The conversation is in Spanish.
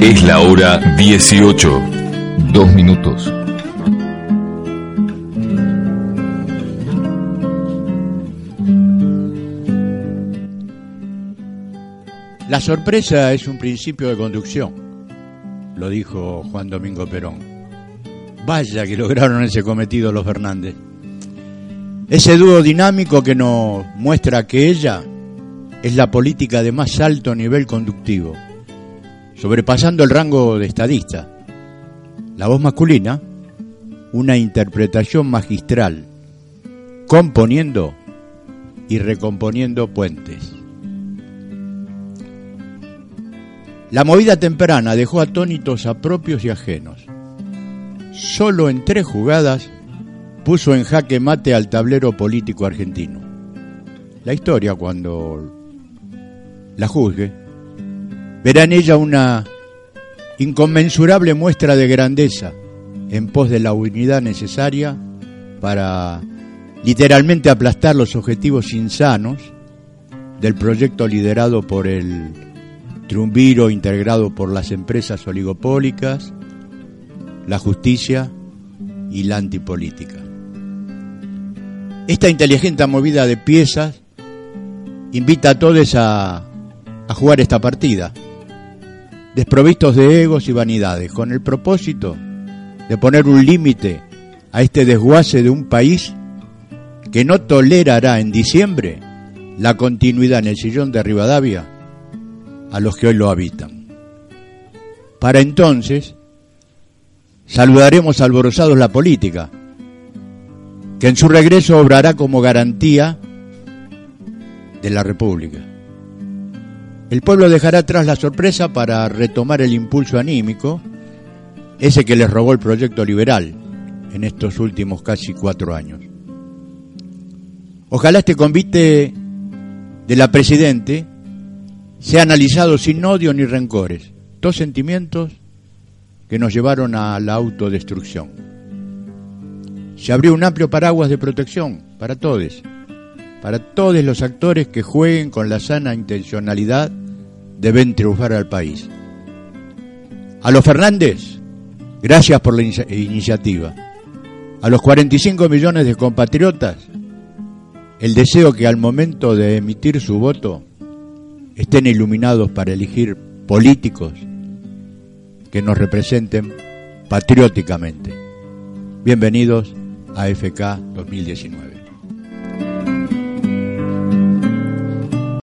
Es la hora 18. Dos minutos. La sorpresa es un principio de conducción, lo dijo Juan Domingo Perón. Vaya que lograron ese cometido los Fernández. Ese dúo dinámico que nos muestra que ella es la política de más alto nivel conductivo, sobrepasando el rango de estadista. La voz masculina, una interpretación magistral, componiendo y recomponiendo puentes. La movida temprana dejó atónitos a propios y ajenos. Solo en tres jugadas puso en jaque mate al tablero político argentino. La historia, cuando la juzgue, verá en ella una inconmensurable muestra de grandeza en pos de la unidad necesaria para literalmente aplastar los objetivos insanos del proyecto liderado por el triunviro integrado por las empresas oligopólicas, la justicia y la antipolítica. Esta inteligente movida de piezas invita a todos a, a jugar esta partida, desprovistos de egos y vanidades, con el propósito de poner un límite a este desguace de un país que no tolerará en diciembre la continuidad en el sillón de Rivadavia a los que hoy lo habitan. Para entonces, saludaremos alborozados la política, que en su regreso obrará como garantía de la República. El pueblo dejará atrás la sorpresa para retomar el impulso anímico, ese que les robó el proyecto liberal en estos últimos casi cuatro años. Ojalá este convite de la Presidente sea analizado sin odio ni rencores, dos sentimientos que nos llevaron a la autodestrucción. Se abrió un amplio paraguas de protección para todos, para todos los actores que jueguen con la sana intencionalidad deben triunfar al país. A los Fernández, gracias por la iniciativa. A los 45 millones de compatriotas, el deseo que al momento de emitir su voto estén iluminados para elegir políticos que nos representen patrióticamente. Bienvenidos a FK 2019.